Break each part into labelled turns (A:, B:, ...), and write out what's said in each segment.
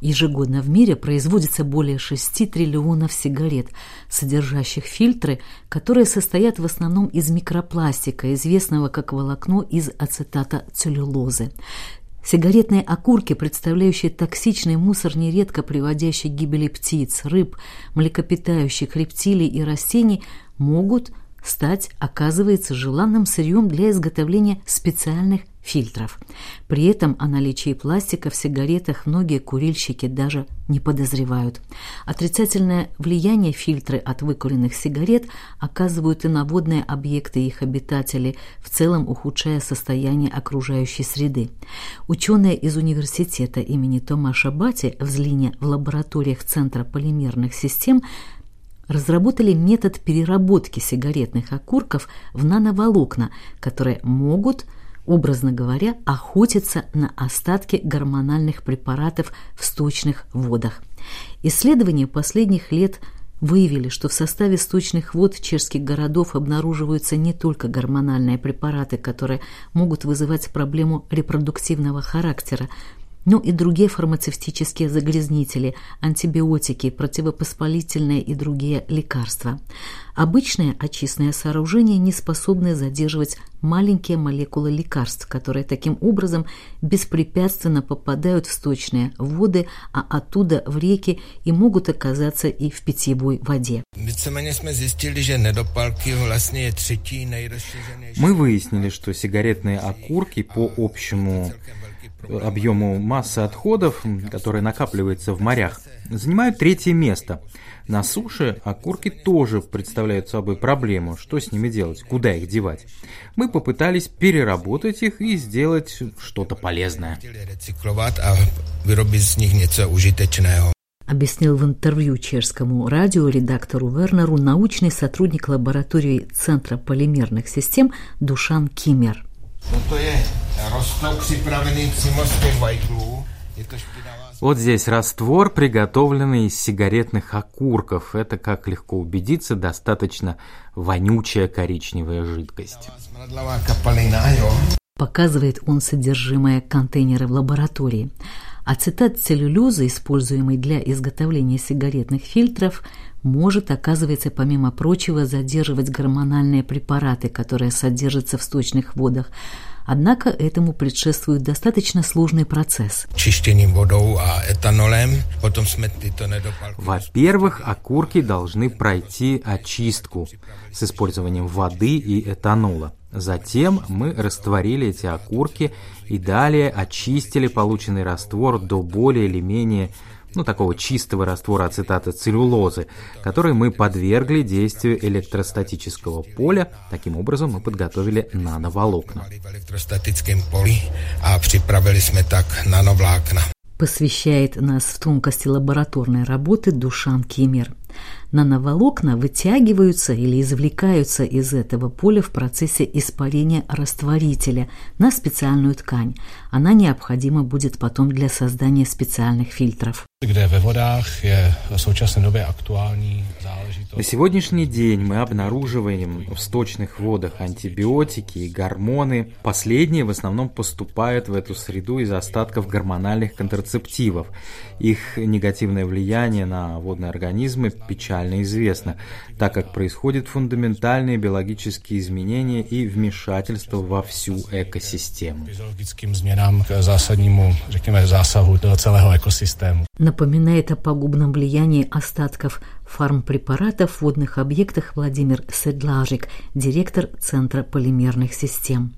A: Ежегодно в мире производится более 6 триллионов сигарет, содержащих фильтры, которые состоят в основном из микропластика, известного как волокно из ацетата целлюлозы. Сигаретные окурки, представляющие токсичный мусор, нередко приводящий к гибели птиц, рыб, млекопитающих, рептилий и растений, могут стать, оказывается, желанным сырьем для изготовления специальных фильтров. При этом о наличии пластика в сигаретах многие курильщики даже не подозревают. Отрицательное влияние фильтры от выкуренных сигарет оказывают и на водные объекты их обитатели, в целом ухудшая состояние окружающей среды. Ученые из университета имени Томаша Бати в Злине в лабораториях Центра полимерных систем разработали метод переработки сигаретных окурков в нановолокна, которые могут образно говоря, охотиться на остатки гормональных препаратов в сточных водах. Исследования последних лет выявили, что в составе сточных вод чешских городов обнаруживаются не только гормональные препараты, которые могут вызывать проблему репродуктивного характера, но и другие фармацевтические загрязнители, антибиотики, противовоспалительные и другие лекарства. Обычные очистные сооружения не способны задерживать маленькие молекулы лекарств, которые таким образом беспрепятственно попадают в сточные воды, а оттуда в реки и могут оказаться и в питьевой воде.
B: Мы выяснили, что сигаретные окурки по общему объему массы отходов, которая накапливается в морях, занимают третье место. На суше окурки тоже представляют собой проблему. Что с ними делать? Куда их девать? Мы попытались переработать их и сделать что-то полезное.
A: Объяснил в интервью чешскому радио редактору Вернеру научный сотрудник лаборатории Центра полимерных систем Душан Кимер.
B: Вот здесь раствор, приготовленный из сигаретных окурков. Это, как легко убедиться, достаточно вонючая коричневая жидкость.
A: Показывает он содержимое контейнера в лаборатории. Ацетат целлюлозы, используемый для изготовления сигаретных фильтров, может, оказывается, помимо прочего, задерживать гормональные препараты, которые содержатся в сточных водах, Однако этому предшествует достаточно сложный процесс.
B: Во-первых, окурки должны пройти очистку с использованием воды и этанола. Затем мы растворили эти окурки и далее очистили полученный раствор до более или менее ну, такого чистого раствора ацетата целлюлозы, который мы подвергли действию электростатического поля. Таким образом, мы подготовили нановолокна.
A: Посвящает нас в тонкости лабораторной работы Душан Кимер. Нановолокна вытягиваются или извлекаются из этого поля в процессе испарения растворителя на специальную ткань. Она необходима будет потом для создания специальных фильтров.
B: На сегодняшний день мы обнаруживаем в сточных водах антибиотики и гормоны. Последние в основном поступают в эту среду из остатков гормональных контрацептивов. Их негативное влияние на водные организмы печально известно, так как происходят фундаментальные биологические изменения и вмешательство во всю экосистему.
A: Напоминает о пагубном влиянии остатков фармпрепаратов в водных объектах Владимир Седлажик, директор Центра полимерных систем.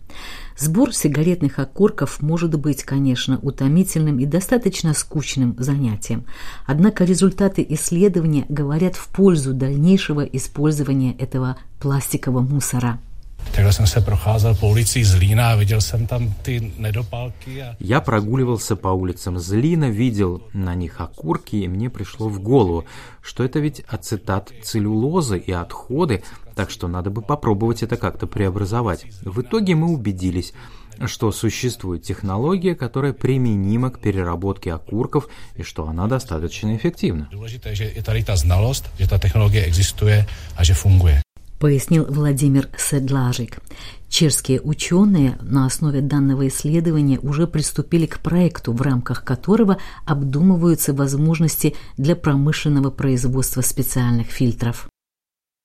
A: Сбор сигаретных окурков может быть, конечно, утомительным и достаточно скучным занятием. Однако результаты исследования говорят в пользу дальнейшего использования этого пластикового мусора.
B: Takhle jsem se procházel po ulici Zlína a viděl jsem tam ty nedopalky. A... Я прогуливался по улицам Злина, видел на них окурки, и мне пришло в голову, что это ведь ацетат целлюлозы и отходы, так что надо бы попробовать это как-то преобразовать. В итоге мы убедились, что существует технология, которая применима к переработке окурков и что она достаточно эффективна.
A: Důležité, že je tady ta znalost, že ta technologie existuje a že funguje. Пояснил Владимир Седлажик. Чешские ученые на основе данного исследования уже приступили к проекту, в рамках которого обдумываются возможности для промышленного производства специальных фильтров.